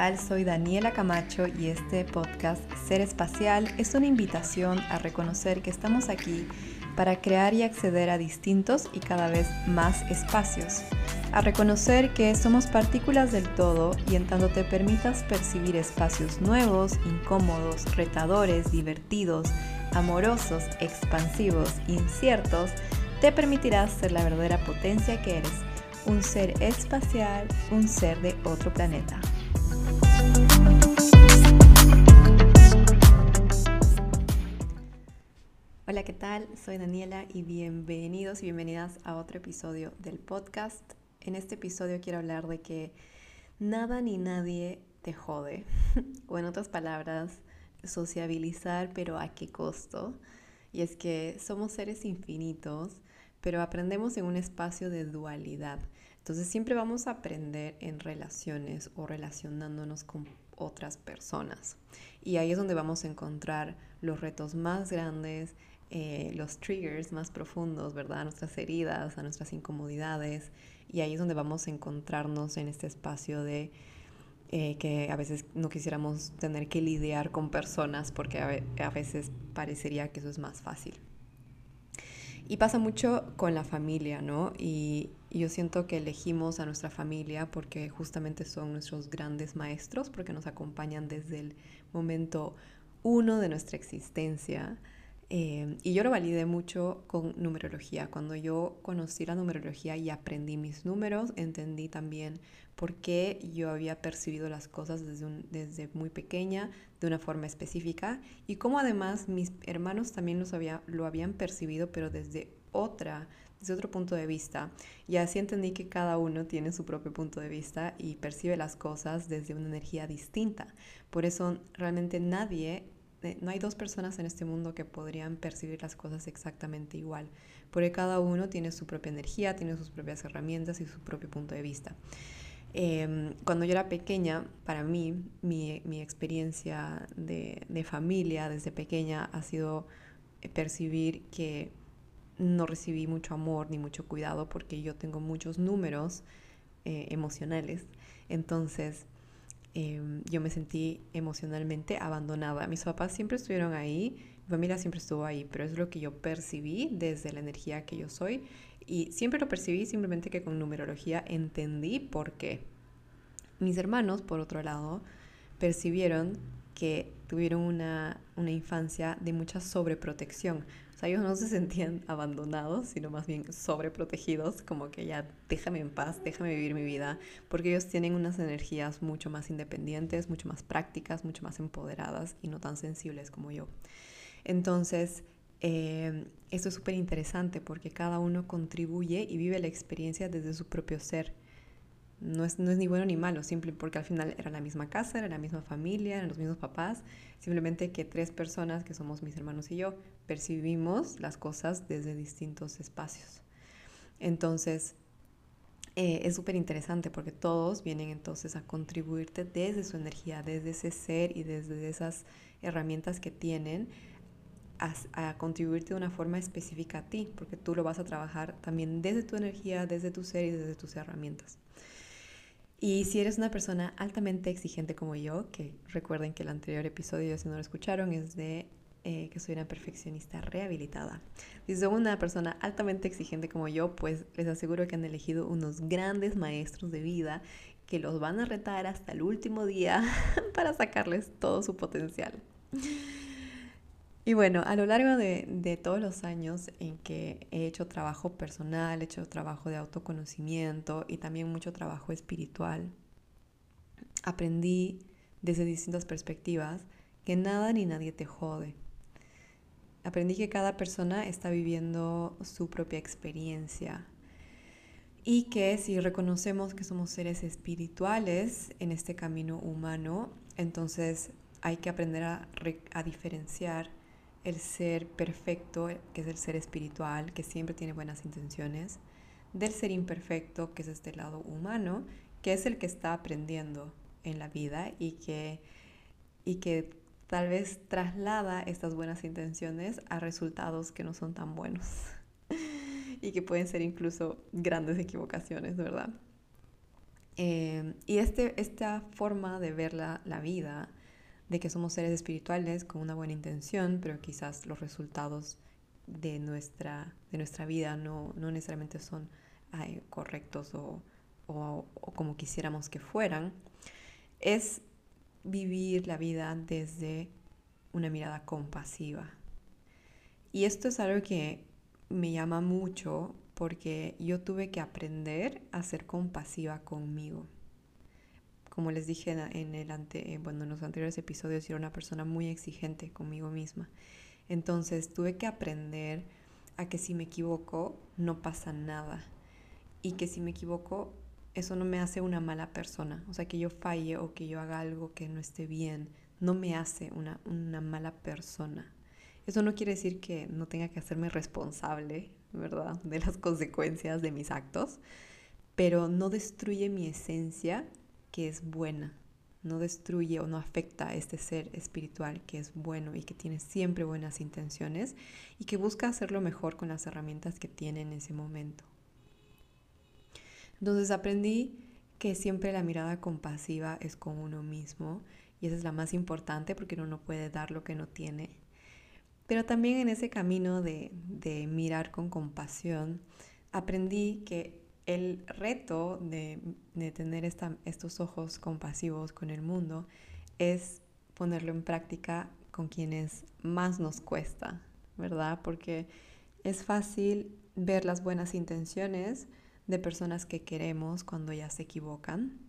Soy Daniela Camacho y este podcast Ser Espacial es una invitación a reconocer que estamos aquí para crear y acceder a distintos y cada vez más espacios, a reconocer que somos partículas del todo y en tanto te permitas percibir espacios nuevos, incómodos, retadores, divertidos, amorosos, expansivos, inciertos, te permitirás ser la verdadera potencia que eres, un ser espacial, un ser de otro planeta. Hola, ¿qué tal? Soy Daniela y bienvenidos y bienvenidas a otro episodio del podcast. En este episodio quiero hablar de que nada ni nadie te jode. o en otras palabras, sociabilizar, pero ¿a qué costo? Y es que somos seres infinitos, pero aprendemos en un espacio de dualidad. Entonces siempre vamos a aprender en relaciones o relacionándonos con otras personas. Y ahí es donde vamos a encontrar los retos más grandes, eh, los triggers más profundos, ¿verdad? A nuestras heridas, a nuestras incomodidades. Y ahí es donde vamos a encontrarnos en este espacio de eh, que a veces no quisiéramos tener que lidiar con personas porque a veces parecería que eso es más fácil. Y pasa mucho con la familia, ¿no? Y, yo siento que elegimos a nuestra familia porque justamente son nuestros grandes maestros, porque nos acompañan desde el momento uno de nuestra existencia. Eh, y yo lo validé mucho con numerología. Cuando yo conocí la numerología y aprendí mis números, entendí también por qué yo había percibido las cosas desde, desde muy pequeña, de una forma específica, y cómo además mis hermanos también los había, lo habían percibido, pero desde otra, desde otro punto de vista. Y así entendí que cada uno tiene su propio punto de vista y percibe las cosas desde una energía distinta. Por eso realmente nadie, eh, no hay dos personas en este mundo que podrían percibir las cosas exactamente igual, porque cada uno tiene su propia energía, tiene sus propias herramientas y su propio punto de vista. Em, cuando yo era pequeña, para mí, mi, mi experiencia de, de, familia desde pequeña ha sido eh, percibir que no recibí mucho amor ni mucho cuidado porque yo tengo muchos números eh, emocionales. Entonces, em, yo me sentí emocionalmente abandonada. Mis papás siempre estuvieron ahí, mi familia siempre estuvo ahí, pero es lo que yo percibí desde la energía que yo soy y siempre lo percibí simplemente que con numerología entendí por qué. Mis hermanos, por otro lado, percibieron que tuvieron una, una infancia de mucha sobreprotección. Sea, ellos no se sentían abandonados, sino más bien sobreprotegidos, como que ya déjame en paz, déjame vivir mi vida, porque ellos tienen unas energías mucho más independientes, mucho más prácticas, mucho más empoderadas y no tan sensibles como yo. Entonces, eh, esto es súper interesante porque cada uno contribuye y vive la experiencia desde su propio ser. No es, no es ni bueno ni malo, simple porque al final era la misma casa, era la misma familia, eran los mismos papás, simplemente que tres personas, que somos mis hermanos y yo, percibimos las cosas desde distintos espacios. Entonces, eh, es súper interesante porque todos vienen entonces a contribuirte desde su energía, desde ese ser y desde esas herramientas que tienen a, contribuirte de una forma específica a ti, porque tú lo vas a trabajar también desde tu energía, desde tu ser y desde tus herramientas. Y si eres una persona altamente exigente como yo, que recuerden que el anterior episodio, si no lo escucharon, es de eh, que soy una perfeccionista rehabilitada. Si son una persona altamente exigente como yo, pues les aseguro que han elegido unos grandes maestros de vida que los van a retar hasta el último día para sacarles todo su potencial. Y bueno, a lo largo de, todos los años en que he hecho trabajo personal, he hecho trabajo de autoconocimiento y también mucho trabajo espiritual, aprendí desde distintas perspectivas que nada ni nadie te jode. Aprendí que cada persona está viviendo su propia experiencia y que si reconocemos que somos seres espirituales en este camino humano, entonces hay que aprender a, a diferenciar el ser perfecto, que es el ser espiritual, que siempre tiene buenas intenciones, del ser imperfecto, que es este lado humano, que es el que está aprendiendo en la vida y que, y que tal vez traslada estas buenas intenciones a resultados que no son tan buenos y que pueden ser incluso grandes equivocaciones, ¿verdad? Eh, y este, esta forma de ver la, la, vida, de que somos seres espirituales con una buena intención, pero quizás los resultados de nuestra, de nuestra vida no, no necesariamente son correctos o, o, o como quisiéramos que fueran, es vivir la vida desde una mirada compasiva. Y esto es algo que me llama mucho porque yo tuve que aprender a ser compasiva conmigo. Como les dije en, en los anteriores episodios, era una persona muy exigente conmigo misma. Entonces tuve que aprender a que si me equivoco no pasa nada y que si me equivoco eso no me hace una mala persona. O sea, que yo falle o que yo haga algo que no esté bien, no me hace una, una mala persona. Eso no quiere decir que no tenga que hacerme responsable, ¿verdad?, de las consecuencias de mis actos, pero no destruye mi esencia que es buena. No destruye o no afecta a este ser espiritual que es bueno y que tiene siempre buenas intenciones y que busca hacerlo mejor con las herramientas que tiene en ese momento. Entonces aprendí que siempre la mirada compasiva es con uno mismo y esa es la más importante porque uno no puede dar lo que no tiene. Pero también en ese camino de, mirar con compasión, aprendí que el reto de, tener estos ojos compasivos con el mundo es ponerlo en práctica con quienes más nos cuesta, ¿verdad? Porque es fácil ver las buenas intenciones, de personas que queremos cuando ya se equivocan,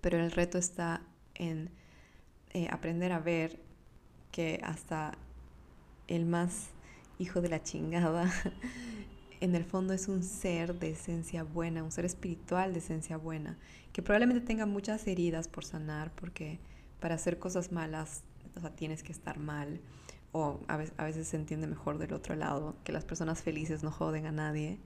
pero el reto está en eh, aprender a ver que hasta el más hijo de la chingada, en el fondo es un ser de esencia buena, un ser espiritual de esencia buena, que probablemente tenga muchas heridas por sanar, porque para hacer cosas malas, o sea, tienes que estar mal, o a veces, se entiende mejor del otro lado, que las personas felices no joden a nadie.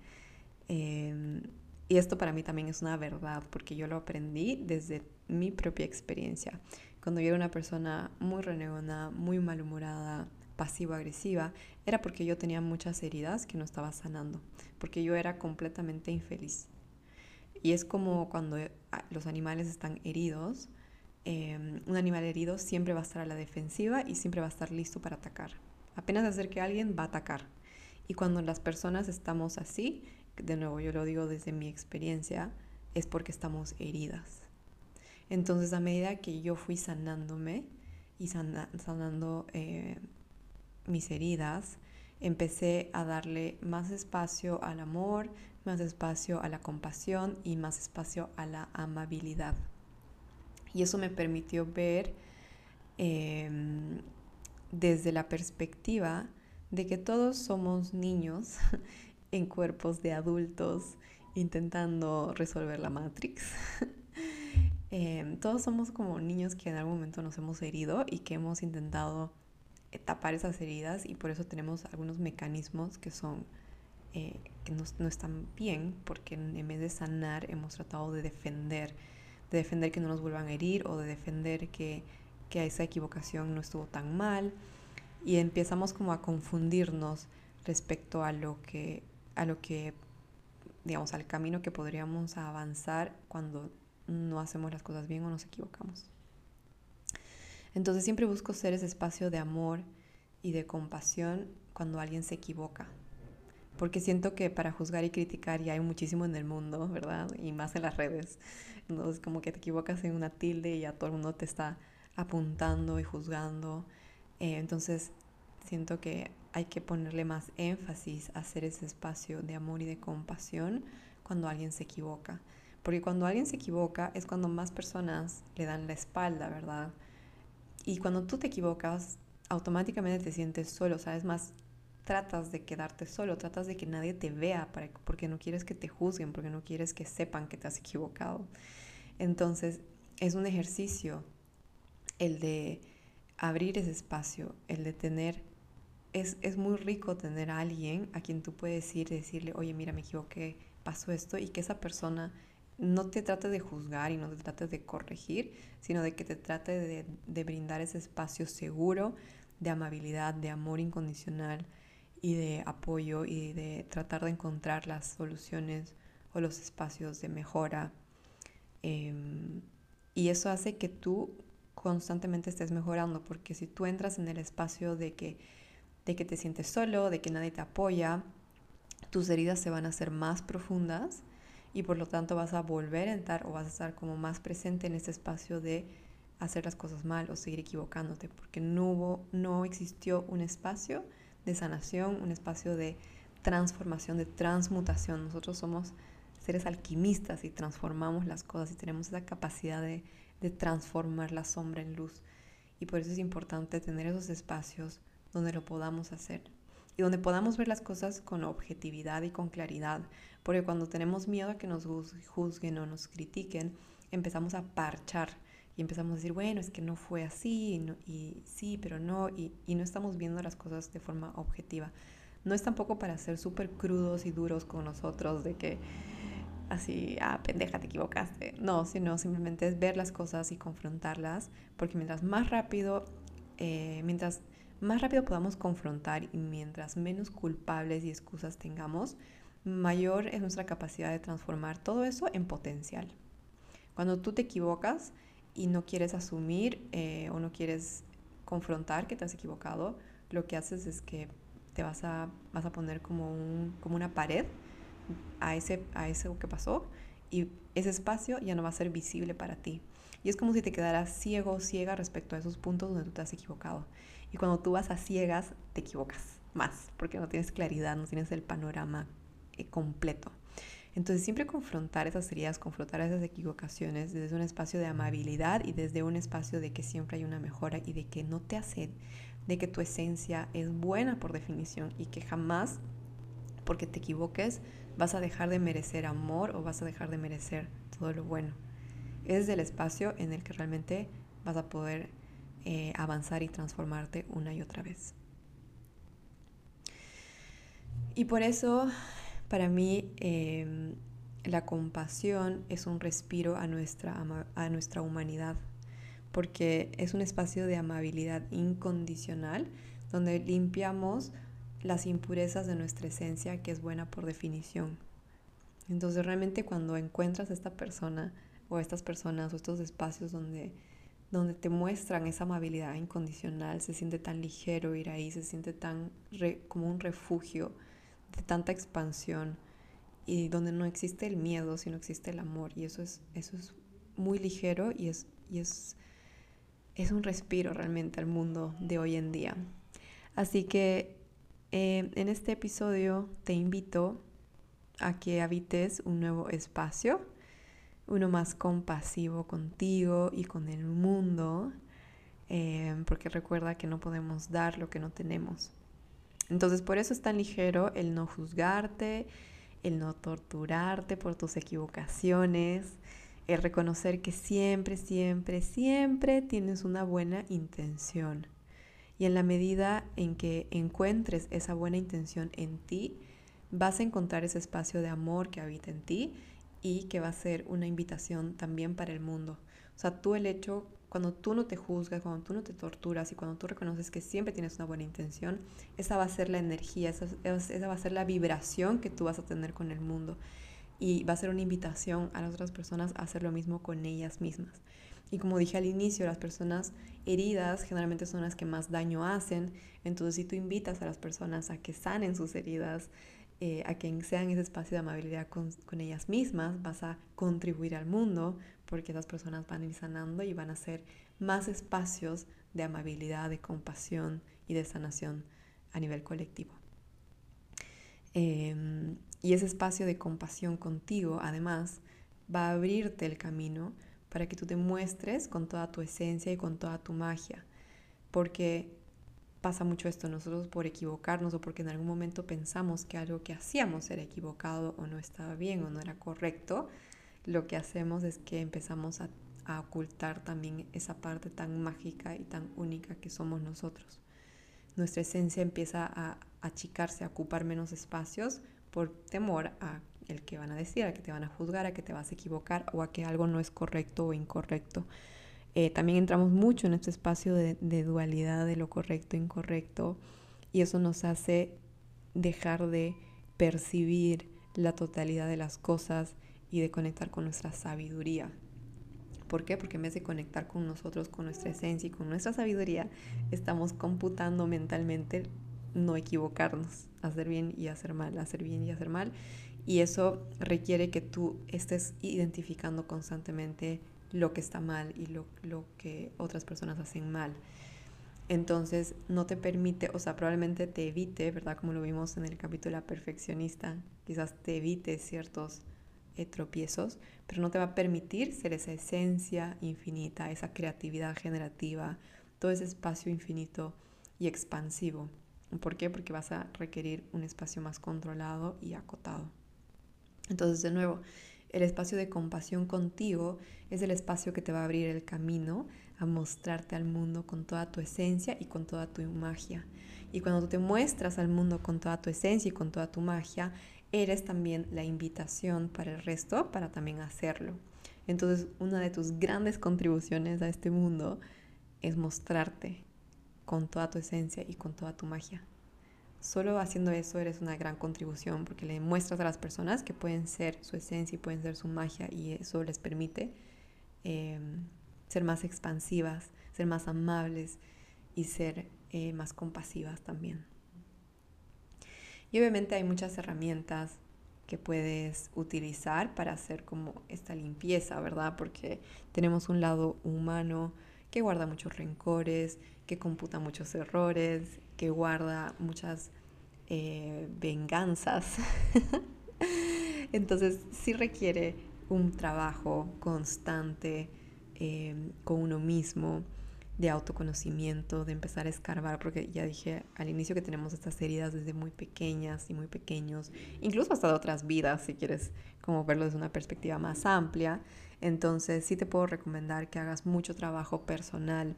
Em, y esto para mí también es una verdad, porque yo lo aprendí desde mi propia experiencia. Cuando yo era una persona muy renegona, muy malhumorada, pasivo-agresiva, era porque yo tenía muchas heridas que no estaba sanando, porque yo era completamente infeliz. Y es como cuando ah, los animales están heridos, em, un animal herido siempre va a estar a la defensiva y siempre va a estar listo para atacar. Apenas se acerque a alguien, va a atacar. Y cuando las personas estamos así, de nuevo yo lo digo desde mi experiencia, es porque estamos heridas. Entonces a medida que yo fui sanándome y sanando eh, mis heridas, empecé a darle más espacio al amor, más espacio a la compasión y más espacio a la amabilidad. Y eso me permitió ver em, desde la perspectiva de que todos somos niños en cuerpos de adultos intentando resolver la Matrix. Em, todos somos como niños que en algún momento nos hemos herido y que hemos intentado tapar esas heridas y por eso tenemos algunos mecanismos que son eh, que no, no, están bien porque en vez de sanar hemos tratado de defender, de defender que no nos vuelvan a herir o de defender que, que esa equivocación no estuvo tan mal y empezamos como a confundirnos respecto a lo que a lo que, digamos, al camino que podríamos avanzar cuando no hacemos las cosas bien o nos equivocamos. Entonces siempre busco ser ese espacio de amor y de compasión cuando alguien se equivoca. Porque siento que para juzgar y criticar ya hay muchísimo en el mundo, ¿verdad? Y más en las redes. Entonces como que te equivocas en una tilde y ya todo el mundo te está apuntando y juzgando. Eh, entonces siento que hay que ponerle más énfasis a hacer ese espacio de amor y de compasión cuando alguien se equivoca. Porque cuando alguien se equivoca es cuando más personas le dan la espalda, ¿verdad? Y cuando tú te equivocas, automáticamente te sientes solo, ¿sabes? Más tratas de quedarte solo, tratas de que nadie te vea porque no quieres que te juzguen, porque no quieres que sepan que te has equivocado. Entonces, es un ejercicio el de abrir ese espacio, el de tener es, muy rico tener a alguien a quien tú puedes ir y decirle, oye, mira, me equivoqué, pasó esto, y que esa persona no te trate de juzgar y no te trate de corregir, sino de que te trate de, de brindar ese espacio seguro de amabilidad, de amor incondicional y de apoyo y de tratar de encontrar las soluciones o los espacios de mejora. Em, y eso hace que tú constantemente estés mejorando, porque si tú entras en el espacio de que, de que te sientes solo, de que nadie te apoya, tus heridas se van a hacer más profundas y por lo tanto vas a volver a entrar o vas a estar como más presente en ese espacio de hacer las cosas mal o seguir equivocándote, porque no hubo, no existió un espacio de sanación, un espacio de transformación, de transmutación. Nosotros somos seres alquimistas y transformamos las cosas y tenemos esa capacidad de, de transformar la sombra en luz. Y por eso es importante tener esos espacios donde lo podamos hacer y donde podamos ver las cosas con objetividad y con claridad. Porque cuando tenemos miedo a que nos juzguen o nos critiquen, empezamos a parchar y empezamos a decir, bueno, es que no fue así, y, sí, pero no, y, y, no estamos viendo las cosas de forma objetiva. No es tampoco para ser súper crudos y duros con nosotros, de que así, ah, pendeja, te equivocaste. No, sino simplemente es ver las cosas y confrontarlas, porque mientras más rápido, eh, mientras más rápido podamos confrontar y mientras menos culpables y excusas tengamos, mayor es nuestra capacidad de transformar todo eso en potencial. Cuando tú te equivocas y no quieres asumir eh, o no quieres confrontar que te has equivocado, lo que haces es que te vas a, vas a poner como, un, como una pared a ese, a eso que pasó y ese espacio ya no va a ser visible para ti. Y es como si te quedaras ciego o ciega respecto a esos puntos donde tú te has equivocado. Y cuando tú vas a ciegas, te equivocas más, porque no tienes claridad, no tienes el panorama eh, completo. Entonces siempre confrontar esas heridas, confrontar esas equivocaciones desde un espacio de amabilidad y desde un espacio de que siempre hay una mejora y de que no te hace, de que tu esencia es buena por definición y que jamás, porque te equivoques, vas a dejar de merecer amor o vas a dejar de merecer todo lo bueno. Es el espacio en el que realmente vas a poder eh, avanzar y transformarte una y otra vez. Y por eso, para mí, em, la compasión es un respiro a nuestra, a nuestra humanidad, porque es un espacio de amabilidad incondicional donde limpiamos las impurezas de nuestra esencia, que es buena por definición. Entonces realmente cuando encuentras a esta persona o estas personas o estos espacios donde donde te muestran esa amabilidad incondicional, se siente tan ligero ir ahí, se siente tan como un refugio de tanta expansión y donde no existe el miedo, sino existe el amor y eso es, eso es muy ligero y es, y es, es un respiro realmente al mundo de hoy en día. Así que eh, en este episodio te invito a que habites un nuevo espacio uno más compasivo contigo y con el mundo, eh, porque recuerda que no podemos dar lo que no tenemos. Entonces por eso es tan ligero el no juzgarte, el no torturarte por tus equivocaciones, el reconocer que siempre, siempre, siempre tienes una buena intención. Y en la medida en que encuentres esa buena intención en ti, vas a encontrar ese espacio de amor que habita en ti y que va a ser una invitación también para el mundo. O sea, tú el hecho, cuando tú no te juzgas, cuando tú no te torturas y cuando tú reconoces que siempre tienes una buena intención, esa va a ser la energía, esa, va a ser la vibración que tú vas a tener con el mundo. Y va a ser una invitación a las otras personas a hacer lo mismo con ellas mismas. Y como dije al inicio, las personas heridas generalmente son las que más daño hacen. Entonces, si tú invitas a las personas a que sanen sus heridas, eh, a quien sean ese espacio de amabilidad con, ellas mismas, vas a contribuir al mundo porque esas personas van a ir sanando y van a ser más espacios de amabilidad, de compasión y de sanación a nivel colectivo. Em, y ese espacio de compasión contigo, además, va a abrirte el camino para que tú te muestres con toda tu esencia y con toda tu magia. Porque pasa mucho esto, nosotros por equivocarnos o porque en algún momento pensamos que algo que hacíamos era equivocado o no estaba bien o no era correcto, lo que hacemos es que empezamos a, ocultar también esa parte tan mágica y tan única que somos nosotros. Nuestra esencia empieza a achicarse, a ocupar menos espacios por temor a el que van a decir, a que te van a juzgar, a que te vas a equivocar o a que algo no es correcto o incorrecto. Eh, también entramos mucho en este espacio de, dualidad de lo correcto e incorrecto y eso nos hace dejar de percibir la totalidad de las cosas y de conectar con nuestra sabiduría. ¿Por qué? Porque en vez de conectar con nosotros, con nuestra esencia y con nuestra sabiduría, estamos computando mentalmente no equivocarnos, hacer bien y hacer mal, hacer bien y hacer mal. Y eso requiere que tú estés identificando constantemente lo que está mal y lo, lo que otras personas hacen mal. Entonces no te permite, o sea, probablemente te evite, ¿verdad? Como lo vimos en el capítulo la perfeccionista, quizás te evite ciertos eh, tropiezos, pero no te va a permitir ser esa esencia infinita, esa creatividad generativa, todo ese espacio infinito y expansivo. ¿Por qué? Porque vas a requerir un espacio más controlado y acotado. Entonces, de nuevo, el espacio de compasión contigo es el espacio que te va a abrir el camino a mostrarte al mundo con toda tu esencia y con toda tu magia. Y cuando tú te muestras al mundo con toda tu esencia y con toda tu magia, eres también la invitación para el resto para también hacerlo. Entonces, una de tus grandes contribuciones a este mundo es mostrarte con toda tu esencia y con toda tu magia. Solo haciendo eso eres una gran contribución porque le muestras a las personas que pueden ser su esencia y pueden ser su magia y eso les permite em, ser más expansivas, ser más amables y ser eh, más compasivas también. Y obviamente hay muchas herramientas que puedes utilizar para hacer como esta limpieza, ¿verdad? Porque tenemos un lado humano que guarda muchos rencores, que computa muchos errores, que guarda muchas eh, venganzas. Entonces sí requiere un trabajo constante eh, con uno mismo, de autoconocimiento, de empezar a escarbar, porque ya dije al inicio que tenemos estas heridas desde muy pequeñas y muy pequeños, incluso hasta de otras vidas, si quieres como verlo desde una perspectiva más amplia. Entonces sí te puedo recomendar que hagas mucho trabajo personal,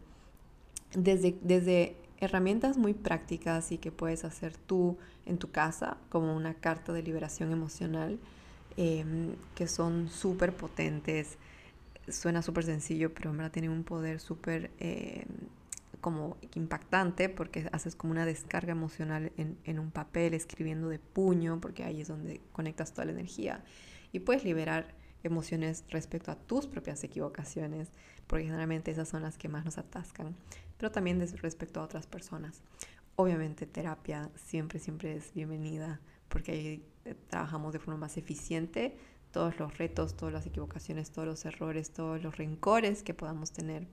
desde, desde herramientas muy prácticas y que puedes hacer tú en tu casa, como una carta de liberación emocional, em, que son súper potentes suena súper sencillo, pero en verdad tiene un poder súper eh, como impactante porque haces como una descarga emocional en, en, un papel, escribiendo de puño, porque ahí es donde conectas toda la energía. Y puedes liberar emociones respecto a tus propias equivocaciones, porque generalmente esas son las que más nos atascan, pero también respecto a otras personas. Obviamente terapia siempre, siempre es bienvenida, porque ahí eh, trabajamos de forma más eficiente todos los retos, todas las equivocaciones, todos los errores, todos los rencores que podamos tener.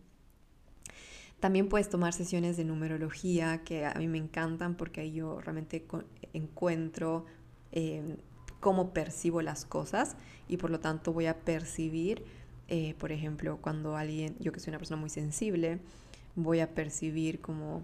También puedes tomar sesiones de numerología que a mí me encantan porque ahí yo realmente encuentro em, cómo percibo las cosas y por lo tanto voy a percibir, eh, por ejemplo, cuando alguien, yo que soy una persona muy sensible, voy a percibir como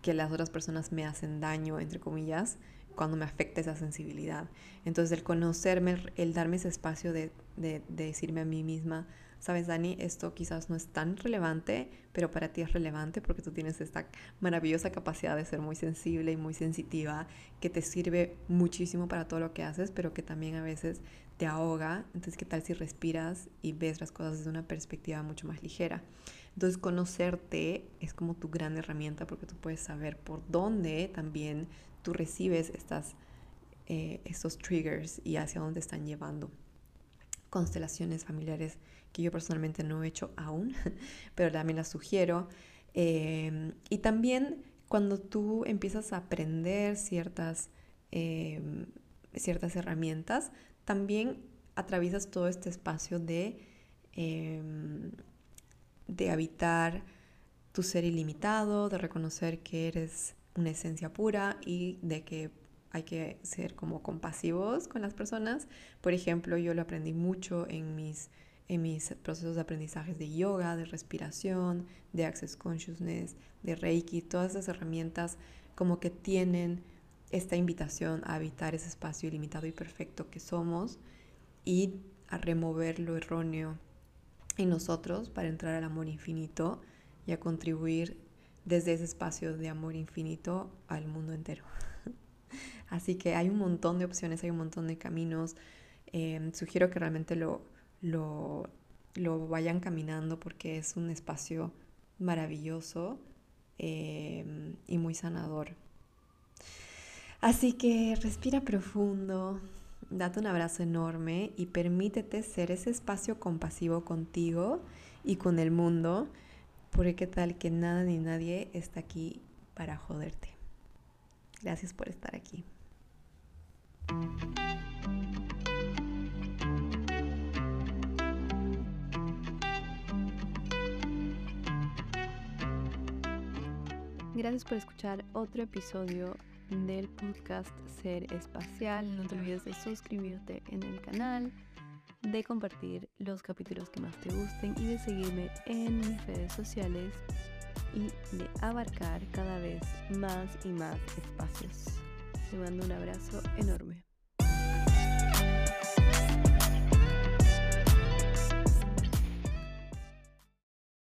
que las otras personas me hacen daño, entre comillas, cuando me afecta esa sensibilidad. Entonces el conocerme, el darme ese espacio de, de, decirme a mí misma, sabes Dani, esto quizás no es tan relevante, pero para ti es relevante porque tú tienes esta maravillosa capacidad de ser muy sensible y muy sensitiva, que te sirve muchísimo para todo lo que haces, pero que también a veces te ahoga. Entonces, ¿qué tal si respiras y ves las cosas desde una perspectiva mucho más ligera? Entonces, conocerte es como tu gran herramienta porque tú puedes saber por dónde también tú recibes estas, eh, estos triggers y hacia dónde están llevando. Constelaciones familiares que yo personalmente no he hecho aún, pero también las sugiero. Em, y también cuando tú empiezas a aprender ciertas, em, ciertas herramientas, también atraviesas todo este espacio de, em, de habitar tu ser ilimitado, de reconocer que eres una esencia pura y de que hay que ser como compasivos con las personas. Por ejemplo, yo lo aprendí mucho en mis, en mis procesos de aprendizajes de yoga, de respiración, de access consciousness, de reiki, todas esas herramientas como que tienen esta invitación a habitar ese espacio ilimitado y perfecto que somos y a remover lo erróneo en nosotros para entrar al amor infinito y a contribuir desde ese espacio de amor infinito al mundo entero. Así que hay un montón de opciones, hay un montón de caminos. Em, sugiero que realmente lo, lo, lo, vayan caminando porque es un espacio maravilloso em, y muy sanador. Así que respira profundo, date un abrazo enorme y permítete ser ese espacio compasivo contigo y con el mundo, porque tal que nada ni nadie está aquí para joderte. Gracias por estar aquí. Gracias por escuchar otro episodio del podcast Ser Espacial. No te olvides de suscribirte en el canal, de compartir los capítulos que más te gusten y de seguirme en mis redes sociales y de abarcar cada vez más y más espacios. Te mando un abrazo enorme.